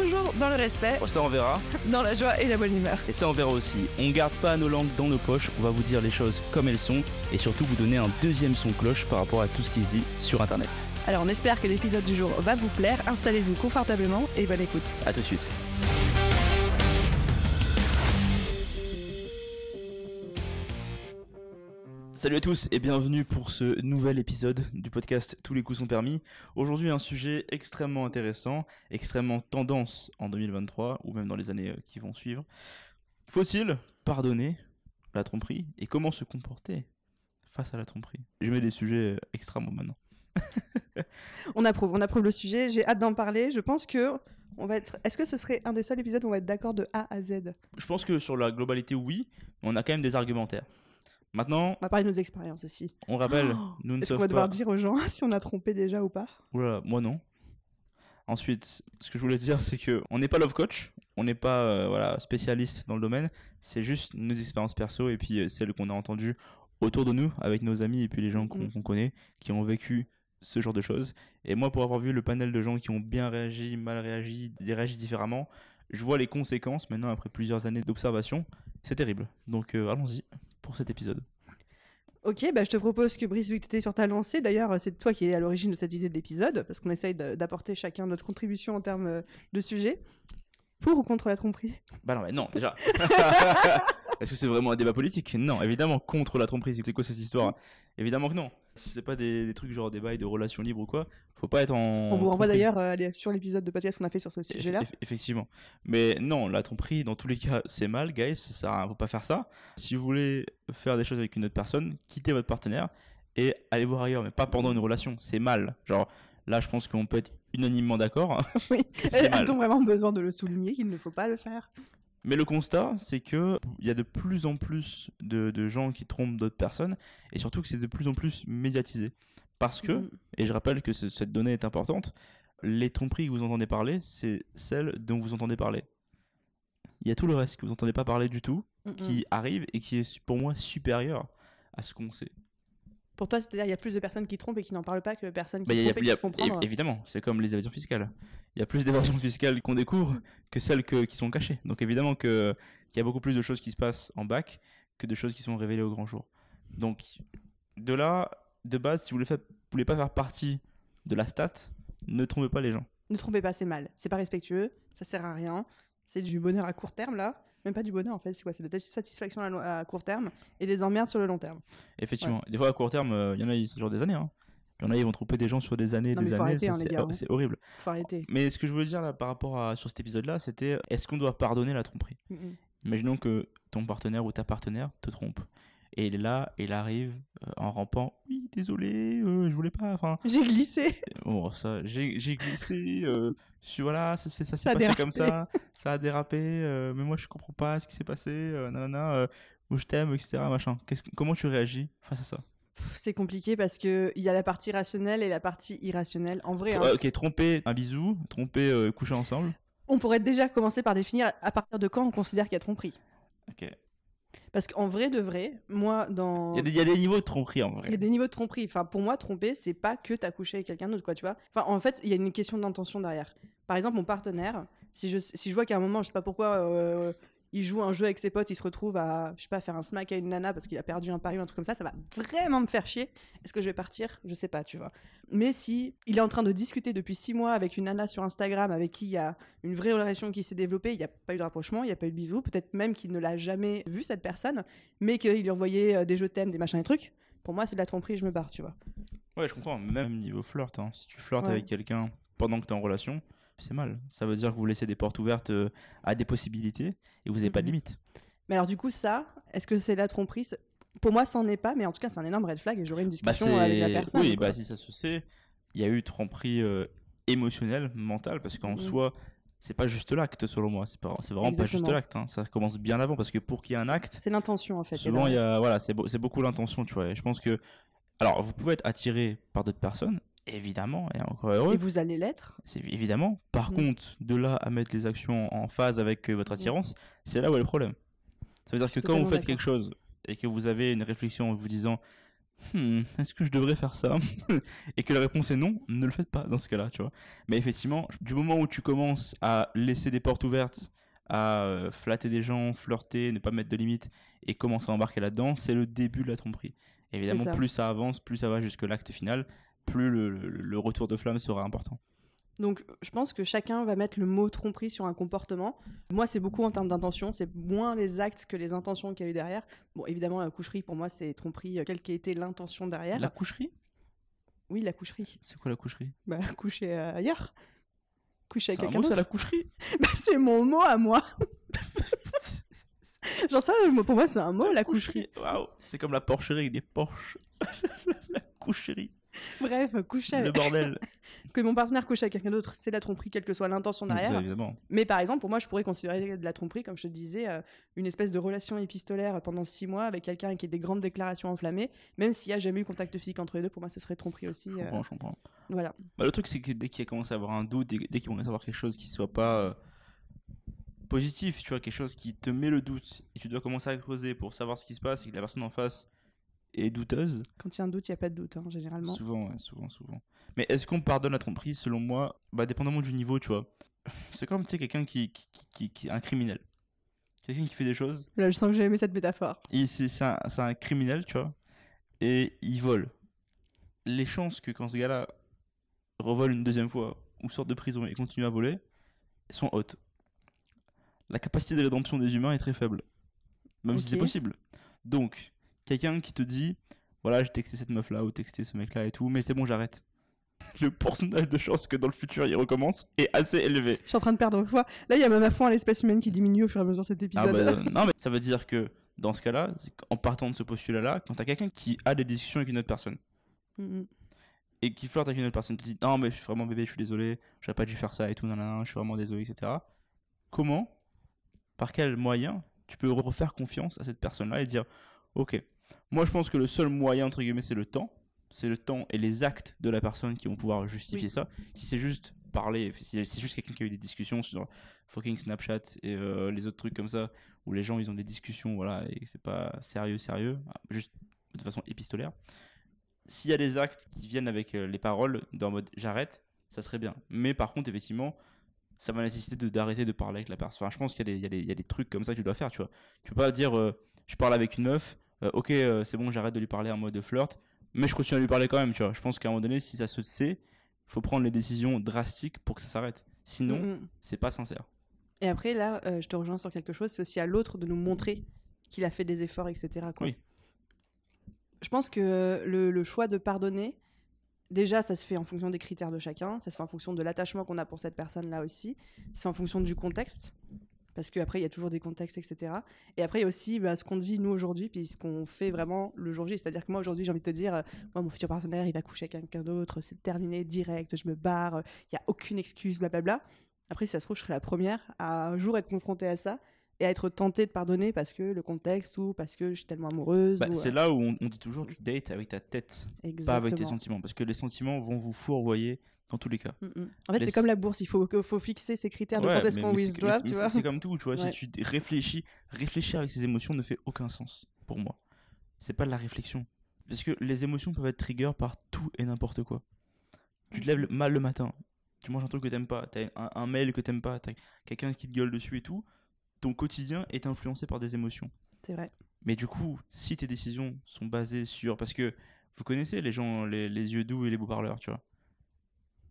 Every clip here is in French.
toujours dans le respect, Oh, ça on verra. dans la joie et la bonne humeur. Et ça on verra aussi. On garde pas nos langues dans nos poches, on va vous dire les choses comme elles sont et surtout vous donner un deuxième son cloche par rapport à tout ce qui se dit sur internet. Alors on espère que l'épisode du jour va vous plaire, installez-vous confortablement et bonne écoute. A tout de suite. Salut à tous et bienvenue pour ce nouvel épisode du podcast Tous les coups sont permis. Aujourd'hui un sujet extrêmement intéressant, extrêmement tendance en 2023 ou même dans les années euh, qui vont suivre. Faut-il pardonner la tromperie et comment se comporter face à la tromperie? Je mets des sujets euh, extrêmement maintenant. On approuve, on approuve le sujet, j'ai hâte d'en parler. Je pense que on va être. Est-ce que ce serait un des seuls épisodes où on va être d'accord de A à Z? Je pense que sur la globalité oui, mais on a quand même des argumentaires. Maintenant, On va parler de nos expériences aussi. on rappelle, Oh nous ne Est-ce qu'on va devoir pas... dire aux gens si on a trompé déjà ou pas Oula, moi non. Ensuite, ce que je voulais dire, c'est que on n'est pas love coach, on n'est pas euh, voilà spécialiste dans le domaine. C'est juste nos expériences perso et puis euh, celles qu'on a entendues autour de nous avec nos amis et puis les gens qu'on Mhm. qu'on connaît qui ont vécu ce genre de choses. Et moi, pour avoir vu le panel de gens qui ont bien réagi, mal réagi, réagi différemment, je vois les conséquences maintenant après plusieurs années d'observation. C'est terrible. Donc euh, allons-y pour cet épisode. Ok, bah je te propose que Brice, vu que tu étais sur ta lancée, d'ailleurs, c'est toi qui es à l'origine de cette idée de l'épisode, parce qu'on essaye d'apporter chacun notre contribution en termes euh, de sujet. Pour ou contre la tromperie? Bah non, mais non, déjà. Est-ce que c'est vraiment un débat politique? Non, évidemment, contre la tromperie. C'est quoi cette histoire? Évidemment que non. Si c'est pas des, des trucs genre des bails de relations libres ou quoi, faut pas être en. On vous renvoie d'ailleurs euh, sur l'épisode de podcast qu'on a fait sur ce sujet-là. eff- effectivement. Mais non, la tromperie, dans tous les cas, c'est mal, guys. Ça faut pas faire ça. Si vous voulez faire des choses avec une autre personne, quittez votre partenaire et allez voir ailleurs, mais pas pendant une relation. C'est mal. Genre, là, je pense qu'on peut être unanimement d'accord. Oui. c'est mal. A-t-on vraiment besoin de le souligner qu'il ne faut pas le faire? Mais le constat, c'est que il y a de plus en plus de, de gens qui trompent d'autres personnes, et surtout que c'est de plus en plus médiatisé. Parce que, Mm. et je rappelle que ce- cette donnée est importante, les tromperies que vous entendez parler, c'est celles dont vous entendez parler. Il y a tout le reste que vous entendez pas parler du tout, Mm, qui arrive et qui est pour moi supérieur à ce qu'on sait. Pour toi, c'est-à-dire il y a plus de personnes qui trompent et qui n'en parlent pas que de personnes qui Bah, y a- trompent et qui a- se font prendre. évi- évidemment, c'est comme les évasions fiscales. Il y a plus d'évasions fiscales qu'on découvre que celles que- qui sont cachées. Donc évidemment qu'il y a beaucoup plus de choses qui se passent en bac que de choses qui sont révélées au grand jour. Donc de là, de base, si vous ne voulez pas faire partie de la stat, ne trompez pas les gens. Ne trompez pas, c'est mal. C'est pas respectueux, ça sert à rien. C'est du bonheur à court terme là. Même pas du bonheur en fait, c'est quoi? C'est de la satisfaction à, court terme et des emmerdes sur le long terme. Effectivement. Des fois, à court terme, euh, il y en a, ils- c'est genre des années. Hein. Il y en a, ils vont tromper des gens sur des années, Non, des années. hein, c'est c'est horrible. Faut arrêter. Mais ce que je voulais dire là, par rapport à sur cet épisode-là, c'était est-ce qu'on doit pardonner la tromperie? Mm. Imaginons que ton partenaire ou ta partenaire te trompe. Et il est là, il arrive euh, en rampant. Oui, désolé, euh, je voulais pas. Enfin, J'ai glissé. bon, ça, j'ai j'ai glissé. euh, je suis voilà, ça, s'est- passé dérapé. comme ça. Ça a dérapé. euh, mais moi, je comprends pas ce qui s'est passé. Euh, nanana, euh, ou je t'aime, etc. Machin. Comment tu réagis face à ça? C'est compliqué parce que il y a la partie rationnelle et la partie irrationnelle. En vrai, hein, Ok, tromper un bisou, tromper euh, coucher ensemble. on pourrait déjà commencer par définir à partir de quand on considère qu'il y a tromperie. Ok. Parce qu'en vrai de vrai, moi dans Il y, a des- il y a des niveaux de tromperie en vrai. Il y a des niveaux de tromperie. Enfin, pour moi, tromper, c'est pas que t'as couché avec quelqu'un d'autre, quoi, tu vois. Enfin, en fait, il y a une question d'intention derrière. Par exemple, mon partenaire, si je, si je vois qu'à un moment, je sais pas pourquoi, euh, il joue un jeu avec ses potes, il se retrouve à, je sais pas, faire un smack à une nana parce qu'il a perdu un pari ou un truc comme ça, ça va vraiment me faire chier. Est-ce que je vais partir? Je sais pas, tu vois. Mais si il est en train de discuter depuis six mois avec une nana sur Instagram avec qui il y a une vraie relation qui s'est développée, il n'y a pas eu de rapprochement, il n'y a pas eu de bisous, peut-être même qu'il ne l'a jamais vu cette personne, mais qu'il lui envoyait euh, des je t'aime, des machins et trucs, pour moi, c'est de la tromperie, je me barre, tu vois. Ouais, je comprends. Même niveau flirt, hein. si tu flirtes Ouais. avec quelqu'un pendant que tu es en relation, c'est mal. Ça veut dire que vous laissez des portes ouvertes euh, à des possibilités et vous n'avez pas de Mhm. limite. Mais alors, du coup, ça, est-ce que c'est la tromperie? Pour moi, ça n'en est pas, mais en tout cas, c'est un énorme red flag et j'aurai une Bah, discussion avec la personne. oui, bah, si ça se sait, il y a eu tromperie euh, émotionnelle, mentale, parce qu'en Mhm. soi, c'est pas juste l'acte selon moi. C'est pas, c'est vraiment pas juste l'acte. hein. Ça commence bien avant, parce que pour qu'il y ait un acte, C'est l'intention, en fait. souvent il y a, voilà, c'est, beau- c'est beaucoup l'intention, tu vois. Et je pense que Alors, vous pouvez être attiré par d'autres personnes, évidemment, et encore heureux. Et vous allez l'être. C'est évidemment. Par Mm. contre, de là à mettre les actions en phase avec euh, votre attirance, c'est là où est le problème. Ça veut dire que quand vous faites quelque chose et que vous avez une réflexion en vous disant Hmm, est-ce que je devrais faire ça et que la réponse est non, ne le faites pas dans ce cas-là, tu vois. Mais effectivement, du moment où tu commences à laisser des portes ouvertes, à euh, flatter des gens, flirter, ne pas mettre de limites et commencer à embarquer là-dedans, c'est le début de la tromperie. Évidemment, ça. plus ça avance, plus ça va jusque l'acte final, plus le- le- le retour de flamme sera important. Donc, je pense que chacun va mettre le mot tromperie sur un comportement. Moi, c'est beaucoup en termes d'intention. C'est moins les actes que les intentions qu'il y a eu derrière. Bon, évidemment, la coucherie, pour moi, c'est tromperie, euh, quelle qu'ait été l'intention derrière. La coucherie? Oui, la coucherie. C'est quoi la coucherie? Bah, coucher euh, ailleurs. Coucher avec C'est un quelqu'un d'autre. la coucherie? Bah, c'est mon mot à moi. Genre ça, pour moi, c'est un mot, la coucherie. Waouh C'est comme la porcherie avec des Porsche. la coucherie. Bref, coucher Le bordel. Que mon partenaire couche avec quelqu'un d'autre, c'est la tromperie, quelle que soit l'intention derrière. Évidemment. Mais par exemple, pour moi, je pourrais considérer de la tromperie, comme je te disais, euh, une espèce de relation épistolaire pendant six mois avec quelqu'un qui a des grandes déclarations enflammées, même s'il n'y a jamais eu contact physique entre les deux, pour moi, ce serait tromperie aussi. Je euh, comprends, je comprends. voilà. Bah, le truc, c'est que dès qu'il commence à avoir un doute, dès, dès qu'il commence à avoir quelque chose qui soit pas euh, positif, tu vois, quelque chose qui te met le doute, et tu dois commencer à creuser pour savoir ce qui se passe, et que la personne en face est douteuse, Quand il y a un doute, il n'y a pas de doute, hein, généralement. souvent, ouais, souvent, souvent. Mais est-ce qu'on pardonne la tromperie Selon moi, bah, dépendamment du niveau, tu vois. C'est comme, tu sais, quelqu'un qui, qui, qui, qui- un criminel. Quelqu'un qui fait des choses, Là, je sens que j'ai aimé cette métaphore. Et c'est un, un criminel, tu vois. Et il vole. Les chances que quand ce gars-là revole une deuxième fois ou sort de prison et continue à voler sont hautes. La capacité de rédemption des humains est très faible. Même si c'est possible. Donc, quelqu'un qui te dit voilà, j'ai texté cette meuf-là ou texté ce mec-là et tout, mais c'est bon, j'arrête. Le pourcentage de chances que dans le futur il recommence est assez élevé. Je suis en train de perdre foi. Là, il y a même à fond à l'espèce humaine qui diminue au fur et à mesure de cet Ah épisode. bah, euh, non, mais ça veut dire que dans ce cas-là, en partant de ce postulat-là, quand t'as quelqu'un qui a des discussions avec une autre personne Mm, mm. et qui flirte avec une autre personne, qui dit non, mais je suis vraiment bébé, je suis désolé, j'aurais pas dû faire ça et tout, nanana, je suis vraiment désolé, etc. Comment, par quel moyen, tu peux refaire confiance à cette personne-là et dire ok, moi je pense que le seul moyen, entre guillemets, c'est le temps. C'est le temps et les actes de la personne qui vont pouvoir justifier Oui. ça. Si c'est juste parler, si c'est juste quelqu'un qui a eu des discussions sur fucking Snapchat et euh, les autres trucs comme ça, où les gens ils ont des discussions, voilà, et c'est pas sérieux, sérieux, ah, juste de façon épistolaire. S'il y a des actes qui viennent avec euh, les paroles, dans mode j'arrête, ça serait bien. Mais par contre, effectivement, ça va nécessiter de- d'arrêter de parler avec la personne. Enfin, je pense qu'il y, a des- il y y a des trucs comme ça que tu dois faire, tu vois. Tu peux pas dire euh, je parle avec une meuf, euh, ok, euh, c'est bon, j'arrête de lui parler en mode flirt, mais je continue à lui parler quand même, tu vois. Je pense qu'à un moment donné, si ça se sait, faut prendre les décisions drastiques pour que ça s'arrête. Sinon, Mm, mm. c'est pas sincère. Et après, là, euh, je te rejoins sur quelque chose, c'est aussi à l'autre de nous montrer qu'il a fait des efforts, etc. quoi. Oui. Je pense que le, le choix de pardonner, déjà, ça se fait en fonction des critères de chacun, ça se fait en fonction de l'attachement qu'on a pour cette personne-là aussi, c'est en fonction du contexte, parce qu'après, il y a toujours des contextes, etc. Et après, il y a aussi bah, ce qu'on dit nous aujourd'hui, puis ce qu'on fait vraiment le jour J. C'est-à-dire que moi, aujourd'hui, j'ai envie de te dire, euh, moi, mon futur partenaire, il va coucher avec quelqu'un d'autre, c'est terminé, direct, je me barre, il n'y a aucune excuse, blablabla. Après, si ça se trouve, je serai la première à un jour être confrontée à ça et à être tentée de pardonner parce que le contexte ou parce que je suis tellement amoureuse. Bah, ou, c'est euh, là où on, on dit toujours tu dates avec ta tête, pas avec tes sentiments. Parce que les sentiments vont vous fourvoyer dans tous les cas. Mm, mm. En fait, Les- c'est comme la bourse, il faut, faut fixer ses critères de Ouais, quand est-ce mais- qu'on mais withdraw, mais- tu mais vois. c'est- C'est comme tout, tu vois. Ouais. Si tu réfléchis, réfléchir avec ses émotions ne fait aucun sens pour moi. C'est pas de la réflexion. Parce que les émotions peuvent être trigger par tout et n'importe quoi. Tu te lèves le- mal le matin, tu manges un truc que t'aimes pas, t'as un, un mail que t'aimes pas, t'as quelqu'un qui te gueule dessus et tout. Ton quotidien est influencé par des émotions. C'est vrai. Mais du coup, si tes décisions sont basées sur. Parce que vous connaissez les gens, les, les yeux doux et les beaux parleurs, tu vois.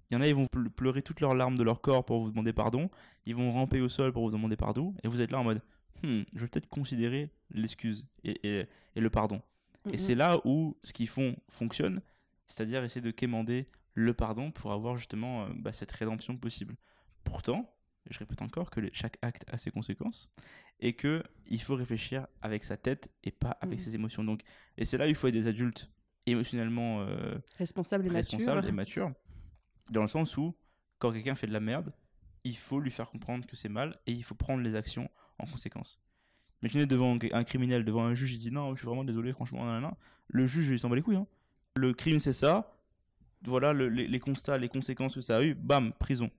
Il y en a, ils vont ple- pleurer toutes leurs larmes de leur corps pour vous demander pardon. Ils vont ramper au sol pour vous demander pardon. Et vous êtes là en mode, Hmm, je vais peut-être considérer l'excuse et, et- et le pardon. Mm, Et c'est là où ce qu'ils font fonctionne, c'est-à-dire essayer de quémander le pardon pour avoir justement euh, bah, cette rédemption possible. Pourtant, je répète encore que chaque acte a ses conséquences et que il faut réfléchir avec sa tête et pas avec Mhm. ses émotions. Donc, et c'est là où il faut être des adultes émotionnellement euh, Responsable et mature. responsables et matures, dans le sens où quand quelqu'un fait de la merde, il faut lui faire comprendre que c'est mal et il faut prendre les actions en conséquence. Imaginez devant un criminel, devant un juge, il dit non, je suis vraiment désolé, franchement, le juge il s'en bat les couilles. hein. le crime c'est ça, voilà le- les, les constats, les conséquences que ça a eu, bam, prison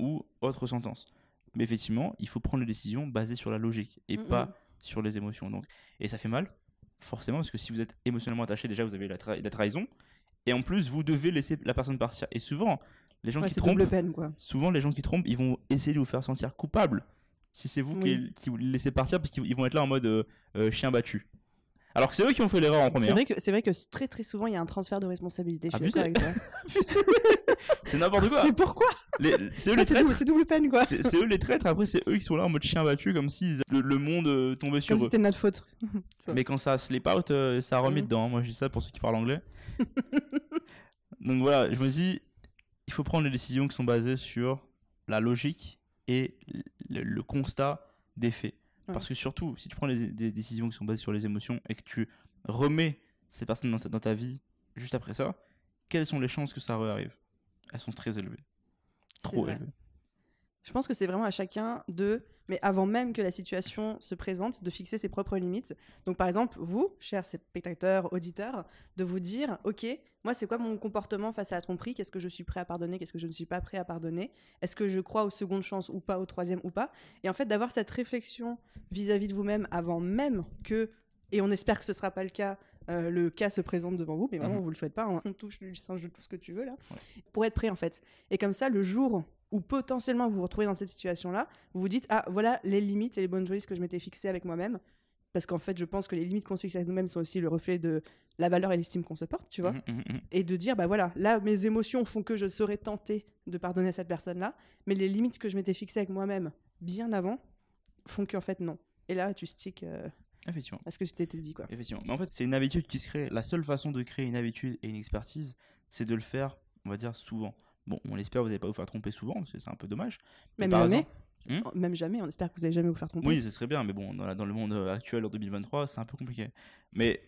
ou autre sentence. Mais effectivement, il faut prendre les décisions basées sur la logique et pas sur les émotions. Donc, et ça fait mal, forcément, parce que si vous êtes émotionnellement attaché, déjà vous avez la, tra- la trahison, et en plus vous devez laisser la personne partir. Et souvent, les gens Ouais, qui trompent, peine, quoi. souvent les gens qui trompent, ils vont essayer de vous faire sentir coupable si c'est vous Oui. qui, qui vous laissez partir, parce qu'ils ils vont être là en mode euh, euh, chien battu. Alors que c'est eux qui ont fait l'erreur en premier. C'est vrai, que, c'est vrai que très très souvent, il y a un transfert de responsabilité. Je suis Abusé. d'accord avec toi. C'est n'importe quoi. Mais pourquoi C'est eux les traîtres. double, c'est double peine, quoi. C'est eux les traîtres, après c'est eux qui sont là en mode chien battu, comme si le, le monde euh, tombait sur Comme si eux. c'était de notre faute. Mais quand ça slip out, euh, ça remis Mhm. dedans. Moi je dis ça pour ceux qui parlent anglais. Donc voilà, je me dis, il faut prendre les décisions qui sont basées sur la logique et le, le constat des faits. Ouais. Parce que surtout, si tu prends les- des décisions qui sont basées sur les émotions et que tu remets ces personnes dans ta, dans ta vie juste après ça, quelles sont les chances que ça arrive Elles sont très élevées. Trop élevées. Je pense que c'est vraiment à chacun de, mais avant même que la situation se présente, de fixer ses propres limites. Donc par exemple, vous, chers spectateurs, auditeurs, de vous dire, ok, moi c'est quoi mon comportement face à la tromperie? Qu'est-ce que je suis prêt à pardonner? Qu'est-ce que je ne suis pas prêt à pardonner? Est-ce que je crois aux secondes chances ou pas, aux troisième ou pas? Et en fait d'avoir cette réflexion vis-à-vis de vous-même avant même que, et on espère que ce sera pas le cas. euh, le cas se présente devant vous, mais vraiment, Mhm. on vous le souhaite pas. hein. On touche du singe de tout ce que tu veux là, pour être prêt en fait. Et comme ça, le jour où potentiellement vous vous retrouvez dans cette situation-là, vous vous dites ah voilà les limites et les bonnes choses que je m'étais fixées avec moi-même, parce qu'en fait je pense que les limites qu'on se fixe avec nous-mêmes sont aussi le reflet de la valeur et l'estime qu'on se porte, tu vois, Mhm, mhm, mhm. et de dire bah voilà là mes émotions font que je serais tenté de pardonner à cette personne-là, mais les limites que je m'étais fixées avec moi-même bien avant font qu'en fait non. Et là tu sticks euh, Effectivement. à ce que tu t'étais dit quoi. Effectivement. Mais en fait, c'est une habitude qui se crée. La seule façon de créer une habitude et une expertise, c'est de le faire, on va dire, souvent. Bon, on espère que vous n'allez pas vous faire tromper souvent, parce que c'est un peu dommage. Mais Même jamais. exemple- Hmm Oh, Même jamais. On espère que vous allez jamais vous faire tromper. Oui, ce serait bien, mais bon, dans, la- dans le monde euh, actuel en 2023, c'est un peu compliqué. Mais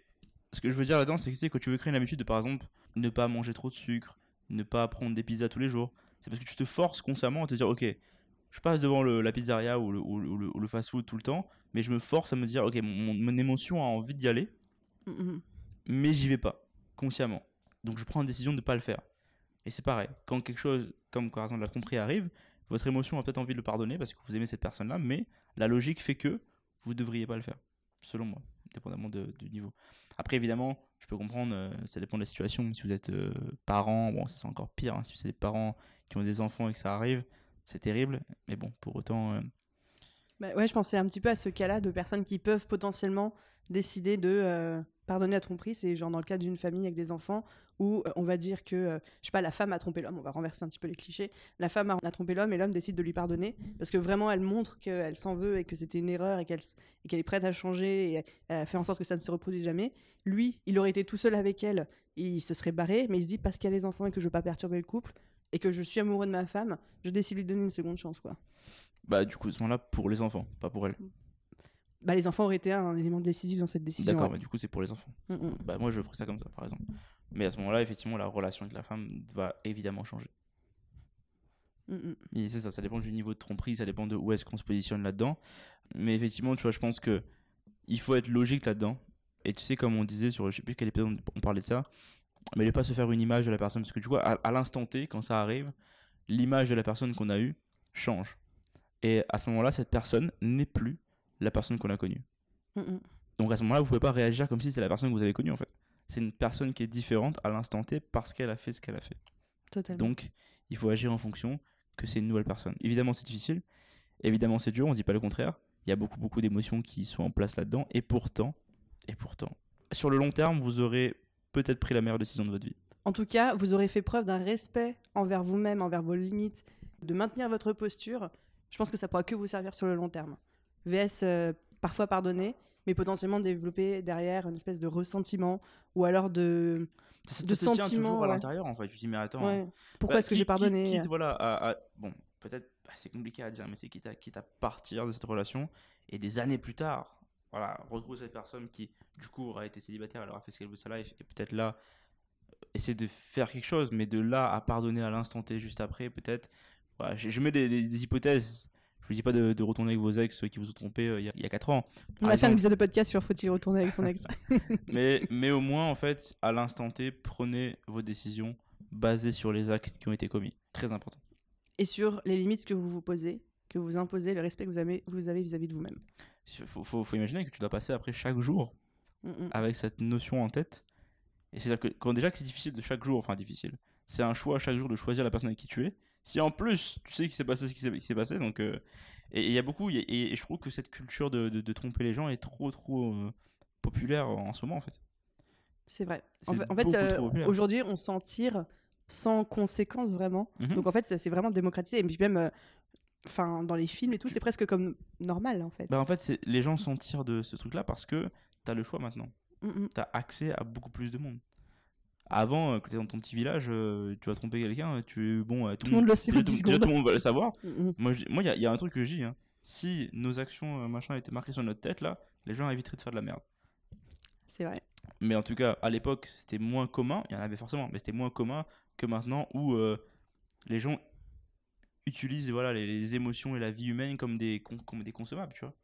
ce que je veux dire là-dedans, c'est que tu sais, quand tu veux créer une habitude de, par exemple, ne pas manger trop de sucre, ne pas prendre des pizzas tous les jours, c'est parce que tu te forces constamment à te dire, ok, je passe devant le- la pizzeria ou le, ou le- ou le- ou le fast-food tout le temps, mais je me force à me dire, ok, mon, mon émotion a envie d'y aller, Mm, mm. mais j'y vais pas, consciemment. Donc je prends une décision de ne pas le faire. Et c'est pareil, quand quelque chose comme par exemple la tromperie arrive, votre émotion a peut-être envie de le pardonner parce que vous aimez cette personne-là, mais la logique fait que vous devriez pas le faire, selon moi, dépendamment du niveau. Après évidemment, je peux comprendre, euh, ça dépend de la situation. Si vous êtes euh, parent, bon c'est encore pire. hein. si c'est des parents qui ont des enfants et que ça arrive, c'est terrible. Mais bon, pour autant, euh, Bah ouais, je pensais un petit peu à ce cas-là de personnes qui peuvent potentiellement décider de euh, pardonner à tromperie. C'est genre dans le cas d'une famille avec des enfants où euh, on va dire que, euh, je sais pas, la femme a trompé l'homme. On va renverser un petit peu les clichés. La femme a, trompé l'homme et l'homme décide de lui pardonner parce que vraiment elle montre qu'elle s'en veut et que c'était une erreur et qu'elle et est prête à changer et euh, faire en sorte que ça ne se reproduise jamais. Lui, il aurait été tout seul avec elle, il se serait barré, mais il se dit parce qu'il a les enfants et que je veux pas perturber le couple et que je suis amoureux de ma femme, je décide de lui donner une seconde chance, quoi. Bah du coup, à ce moment-là, pour les enfants, pas pour elle. Bah, les enfants auraient été un élément décisif dans cette décision. D'accord, ouais. mais du coup, c'est pour les enfants. Mm, mm. Bah moi je ferais ça comme ça par exemple. Mais à ce moment-là, effectivement, la relation avec la femme va évidemment changer. Mm, mm. Et c'est ça, ça dépend du niveau de tromperie, ça dépend de où est-ce qu'on se positionne là-dedans. Mais effectivement, tu vois, je pense que il faut être logique là-dedans. Et tu sais, comme on disait sur, je sais plus quel épisode on parlait de ça, mais ne pas se faire une image de la personne. Parce que tu vois, à, à l'instant T, quand ça arrive, l'image de la personne qu'on a eue change. Et à ce moment-là, cette personne n'est plus la personne qu'on a connue. Donc à ce moment-là, vous pouvez pas réagir comme si c'est la personne que vous avez connue en fait. C'est une personne qui est différente à l'instant T parce qu'elle a fait ce qu'elle a fait. Totalement. Donc il faut agir en fonction que c'est une nouvelle personne. Évidemment, c'est difficile. Évidemment, c'est dur. On dit pas le contraire. Il y a beaucoup beaucoup d'émotions qui sont en place là-dedans. Et pourtant, et pourtant, sur le long terme, vous aurez peut-être pris la meilleure décision de votre vie. En tout cas, vous aurez fait preuve d'un respect envers vous-même, envers vos limites, de maintenir votre posture. Je pense que ça pourra que vous servir sur le long terme. VS, euh, parfois pardonner, mais potentiellement développer derrière une espèce de ressentiment ou alors de. Ça, De sentiments, toujours à l'intérieur en fait. Tu te dis mais attends. Ouais. Pourquoi Bah, est-ce que j'ai pardonné quitte- quitte, voilà, à- à- bon, peut-être, bah, c'est compliqué à dire, mais c'est quitte à, quitte à partir de cette relation et des années plus tard, voilà, retrouver cette personne qui, du coup, aura été célibataire, elle aura fait ce qu'elle veut de sa life, et peut-être là, euh, essayer de faire quelque chose, mais de là à pardonner à l'instant T juste après, peut-être, voilà, je, je mets des, des- des hypothèses, Je vous dis pas de, de retourner avec vos ex qui vous ont trompé euh, il y, a- il y a 4 ans. On a fait un épisode de podcast sur faut-il retourner avec son ex. mais, mais au moins, en fait, à l'instant T, prenez vos décisions basées sur les actes qui ont été commis. Très important. Et sur les limites que vous vous posez, que vous imposez, le respect que vous avez vous avez vis-à-vis de vous-même. Il faut, faut, faut imaginer que tu dois passer après chaque jour Mm, mm. avec cette notion en tête. Et c'est-à-dire que quand déjà que c'est difficile de chaque jour, enfin difficile, c'est un choix chaque jour de choisir la personne avec qui tu es. Si en plus tu sais qu'il s'est passé ce qui s'est passé, donc euh, et il y a beaucoup, et, et je trouve que cette culture de, de, de tromper les gens est trop trop euh, populaire en ce moment en fait. C'est vrai. En fait, en fait, beaucoup euh, aujourd'hui, on s'en tire sans conséquence vraiment. Mhm. Donc en fait, c'est vraiment démocratisé. Et puis même, enfin, dans les films et tout, c'est presque comme normal en fait. Bah en fait, les gens s'en tirent de ce truc-là parce que t'as le choix maintenant. Mm, mm. T'as accès à beaucoup plus de monde. Avant, euh, quand t'es dans ton petit village, euh, tu vas tromper quelqu'un, tu bon, euh, tout, Tout le monde le sait en déjà, 10 tout- le monde va le savoir. Mm, mm. Moi, il y a- il y, a un truc que je dis. hein. Si nos actions, euh, machin, étaient marquées sur notre tête, là, les gens éviteraient de faire de la merde. C'est vrai. Mais en tout cas, à l'époque, c'était moins commun. Il y en avait forcément, mais c'était moins commun que maintenant où euh, les gens utilisent voilà, les, les émotions et la vie humaine comme des, comme des consommables, tu vois.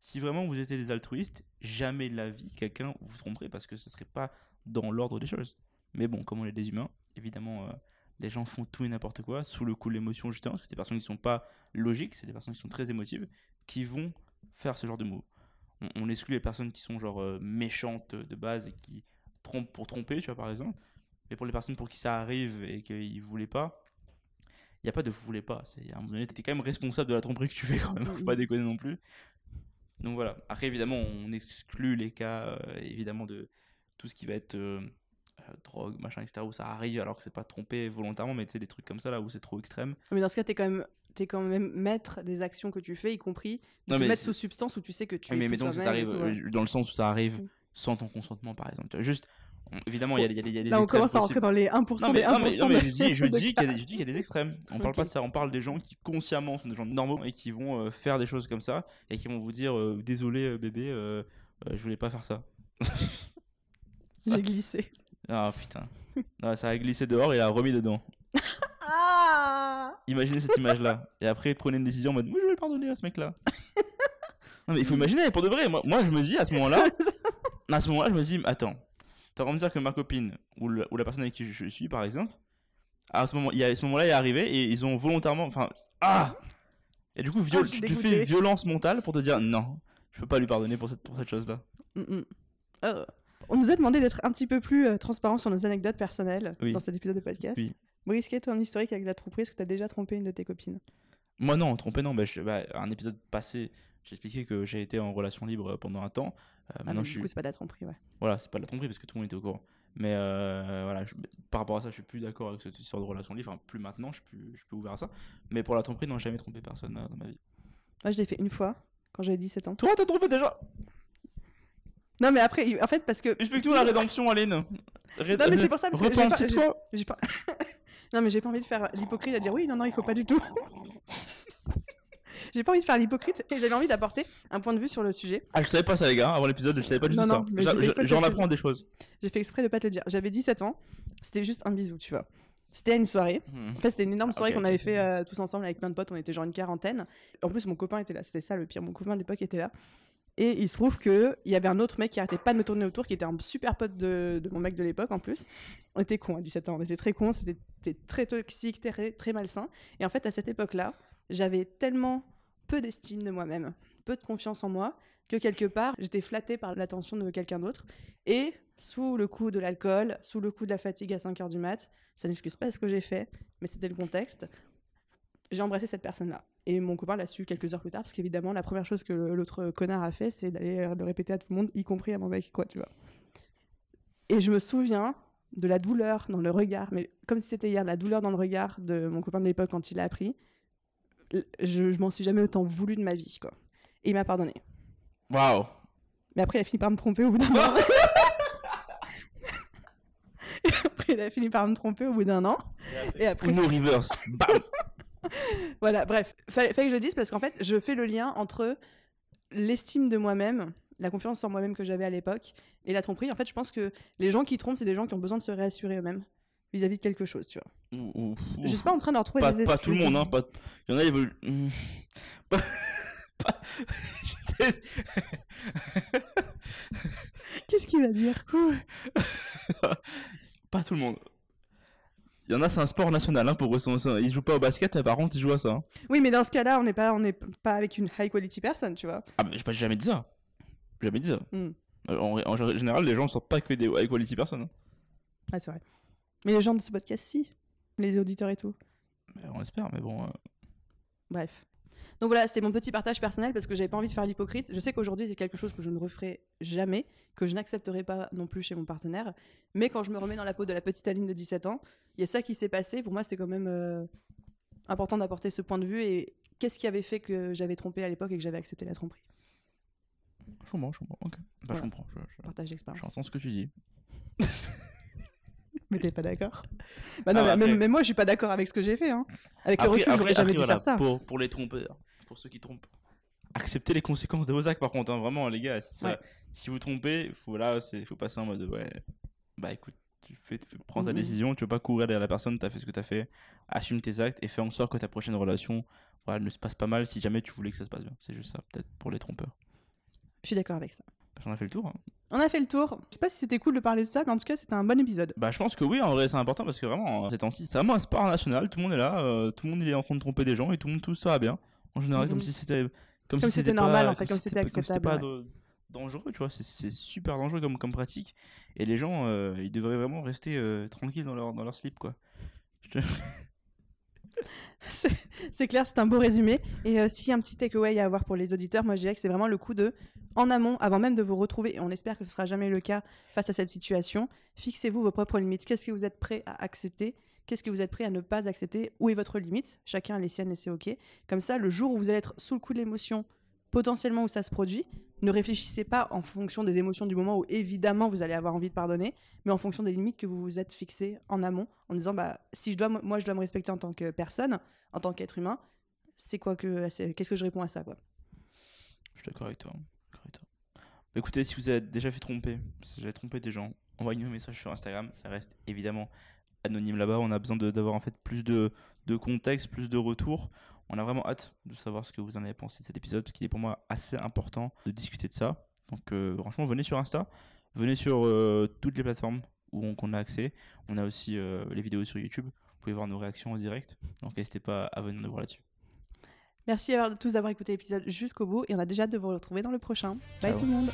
Si vraiment vous étiez des altruistes, jamais de la vie quelqu'un vous tromperait parce que ce serait pas dans l'ordre des choses. Mais bon, comme on est des humains, évidemment, euh, les gens font tout et n'importe quoi sous le coup de l'émotion, justement, parce que c'est des personnes qui sont pas logiques, c'est des personnes qui sont très émotives, qui vont faire ce genre de mots. On, on exclut les personnes qui sont genre euh, méchantes de base et qui trompent pour tromper, tu vois, par exemple. Mais pour les personnes pour qui ça arrive et qu'ils voulaient pas, il n'y a pas de vous voulez pas. C'est, à un moment donné, t'es quand même responsable de la tromperie que tu fais quand même, faut pas déconner non plus. Donc voilà. Après, évidemment, on exclut les cas, euh, évidemment, de tout ce qui va être euh, drogue, machin, etc., où ça arrive alors que c'est pas trompé volontairement, mais tu sais, des trucs comme ça là où c'est trop extrême. Mais dans ce cas, t'es quand même, t'es quand même maître des actions que tu fais, y compris de Non, te mais mettre sous substance où tu sais que tu Oui, es mais mettons que ça ouais. euh, dans le sens où ça arrive Mm. sans ton consentement, par exemple. Tu vois, Juste, on- évidemment, il y a, y a y a des Là, on commence à rentrer dans les 1% Non mais, des non, mais- 1% non, mais de- je dis, je qu'il y, a des- y a extrêmes. On parle Ok. pas de ça, on parle des gens qui consciemment sont des gens normaux et qui vont euh, faire des choses comme ça et qui vont vous dire euh, désolé euh, bébé, euh, euh, je voulais pas faire ça. J'ai glissé. Ah putain. Non, ça a glissé dehors et il a remis dedans. Ah Imaginez cette image là. Et après prenez une décision en mode moi je vais le pardonner à ce mec là. non mais il faut imaginer pour de vrai. Moi, moi je me dis à ce moment là, à ce moment là je me dis attends, t'as envie de me dire que ma copine ou, le- ou la personne avec qui je, je suis par exemple, à ce moment, il y a, à ce moment il est arrivé et ils ont volontairement, enfin ah. Et du coup viol- Ah, tu, tu fais violence mentale pour te dire non, je peux pas lui pardonner pour cette pour cette chose là. Mm, mm. Oh. On nous a demandé d'être un petit peu plus euh, transparent sur nos anecdotes personnelles Oui. dans cet épisode de podcast. Oui. Brice, quel est ton historique avec la tromperie Est-ce que tu as déjà trompé une de tes copines? Moi non, trompé non. Bah, je- bah, un épisode passé, j'expliquais que j'ai été en relation libre pendant un temps. Euh, Ah, maintenant mais je Du suis coup, c'est pas de la tromperie, ouais. Voilà, c'est pas de la tromperie parce que tout le monde était au courant. Mais euh, voilà, je- par rapport à ça, je suis plus d'accord avec cette histoire de relation libre. Enfin, plus maintenant, je suis plus, je suis plus ouvert à ça. Mais pour la tromperie, non, j'ai jamais trompé personne euh, dans ma vie. Moi, je l'ai fait une fois quand j'avais 17 ans. Toi, t'as trompé déjà? Non, mais après, en fait, parce que. Explique-nous la rédemption, Aline. Ré- Non, mais c'est pour ça, parce que j'ai pas- Repentis-toi. Pas... non, mais j'ai pas envie de faire l'hypocrite à dire oui, non, non, il faut pas du tout. j'ai pas envie de faire l'hypocrite et j'avais envie d'apporter un point de vue sur le sujet. Ah, je savais pas ça, les gars. Avant l'épisode, je savais pas du tout ça. J'en apprends des choses. J'ai fait exprès de pas te le dire. J'avais 17 ans, c'était juste un bisou, tu vois. C'était à une soirée. En fait, c'était une énorme Ah, soirée qu'on avait ok. fait euh, tous ensemble avec plein de potes. On était genre une quarantaine. En plus, mon copain était là. C'était ça le pire. Mon copain de l'époque était là. Et il se trouve que il y avait un autre mec qui arrêtait pas de me tourner autour, qui était un super pote de, mon mec de l'époque en plus. On était cons à 17 ans. On était très cons. C'était très toxique, très, très malsain. Et en fait, à cette époque-là, j'avais tellement peu d'estime de moi-même, peu de confiance en moi, que quelque part, j'étais flattée par l'attention de quelqu'un d'autre. Et sous le coup de l'alcool, sous le coup de la fatigue à 5 heures du mat, ça n'excuse pas ce que j'ai fait, mais c'était le contexte. J'ai embrassé cette personne-là. Et mon copain l'a su quelques heures plus tard, parce qu'évidemment, la première chose que l'autre connard a fait, c'est d'aller le répéter à tout le monde, y compris à mon mec, quoi, tu vois. Et je me souviens de la douleur dans le regard, mais comme si c'était hier, la douleur dans le regard de mon copain de l'époque quand il a appris. Je, je m'en suis jamais autant voulu de ma vie, quoi. Et il m'a pardonné. Waouh. Mais après, il a fini par me tromper au bout d'un an. Après, il a fini par me tromper au bout d'un an. Et après, Uno reverse. Bam. voilà, bref. Fallait, fallait que je le dise parce qu'en fait, je fais le lien entre l'estime de moi-même, la confiance en moi-même que j'avais à l'époque, et la tromperie. En fait, je pense que les gens qui trompent, c'est des gens qui ont besoin de se réassurer eux-mêmes vis-à-vis de quelque chose, tu vois. Je suis pas en train de leur trouver pas, des pas excuses. tout le monde, hein. Pas... Il y en a, ils veulent. Hmm. Pas- pas- Qu'est-ce qu'il va dire? Pas tout le monde. Il y en a, c'est un sport national hein, pour eux. Ils jouent pas au basket, mais par contre, ils jouent à ça. hein. Oui, mais dans ce cas-là, on n'est pas, on n'est pas avec une high quality personne, tu vois. Ah, mais j'ai pas jamais dit ça. J'ai jamais dit ça. Hmm. Euh, En, en général, les gens ne sortent pas que des high quality personnes. hein. Ah, c'est vrai. Mais les gens de ce podcast, si. Les auditeurs et tout. Mais on espère, mais bon. euh, Bref. Donc voilà, c'était mon petit partage personnel parce que j'avais pas envie de faire l'hypocrite. Je sais qu'aujourd'hui, c'est quelque chose que je ne referai jamais, que je n'accepterai pas non plus chez mon partenaire. Mais quand je me remets dans la peau de la petite Aline de 17 ans, il y a ça qui s'est passé. Pour moi, c'était quand même euh, important d'apporter ce point de vue et qu'est-ce qui avait fait que j'avais trompé à l'époque et que j'avais accepté la tromperie. Je comprends, je comprends. Ok. Bah, Voilà. Je comprends. Je, je- Partage d'expérience. j'entends ce que tu dis. Mais t'es pas d'accord Bah non, Ah, mais, après- même, même moi, je suis pas d'accord avec ce que j'ai fait. Hein. Avec le recul, j'aurais jamais après, dû voilà, faire ça. Pour, pour les trompeurs, pour ceux qui trompent. Acceptez les conséquences de vos actes, par contre, hein, vraiment, les gars. Si, ça- Ouais. si vous trompez, faut, là, faut passer en mode ouais. Bah écoute, tu fais, tu prends ta Mhm. décision, tu veux pas courir derrière la personne, t'as fait ce que t'as fait, assume tes actes et fais en sorte que ta prochaine relation voilà, ne se passe pas mal si jamais tu voulais que ça se passe bien. C'est juste ça, peut-être pour les trompeurs. Je suis d'accord avec ça. J'en ai fait le tour. hein. On a fait le tour. Je sais pas si c'était cool de parler de ça, mais en tout cas, c'était un bon épisode. Bah, je pense que oui, en vrai, c'est important parce que vraiment, ces temps-ci, c'est vraiment un sport national. Tout le monde est là, euh, tout le monde il est en train de tromper des gens et tout le monde, tout ça va bien. En général, Mhm. comme si c'était. Comme si c'était normal, en fait, comme si c'était acceptable, pas ouais. dangereux, tu vois. C'est- super dangereux comme, comme pratique. Et les gens, euh, ils devraient vraiment rester euh, tranquilles dans leur, dans leur slip, quoi. Je C'est clair, c'est un beau résumé. Et euh, a un petit takeaway à avoir pour les auditeurs, moi je dirais que c'est vraiment le coup de, en amont, avant même de vous retrouver, et on espère que ce sera jamais le cas face à cette situation, fixez-vous vos propres limites. Qu'est-ce que vous êtes prêt à accepter? Qu'est-ce que vous êtes prêt à ne pas accepter? Où est votre limite? Chacun a les siennes et c'est ok. Comme ça, le jour où vous allez être sous le coup de l'émotion, potentiellement où ça se produit, ne réfléchissez pas en fonction des émotions du moment où évidemment vous allez avoir envie de pardonner, mais en fonction des limites que vous vous êtes fixées en amont, en disant bah si je dois moi je dois me respecter en tant que personne, en tant qu'être humain, c'est quoi que c'est- qu'est-ce que je réponds à ça quoi? Je suis d'accord avec toi. Bah, écoutez, si vous avez déjà fait tromper, si vous avez trompé des gens, envoyez-nous un message sur Instagram. Ça reste évidemment anonyme là-bas. On a besoin d'avoir en fait plus de, de contexte, plus de retours. On a vraiment hâte de savoir ce que vous en avez pensé de cet épisode parce qu'il est pour moi assez important de discuter de ça. Donc euh, franchement, venez sur Insta, venez sur euh, toutes les plateformes où on, a accès. On a aussi euh, les vidéos sur YouTube. Vous pouvez voir nos réactions en direct. Donc n'hésitez pas à venir nous voir là-dessus. Merci à tous d'avoir écouté l'épisode jusqu'au bout et on a déjà hâte de vous retrouver dans le prochain. Bye Ciao. tout le monde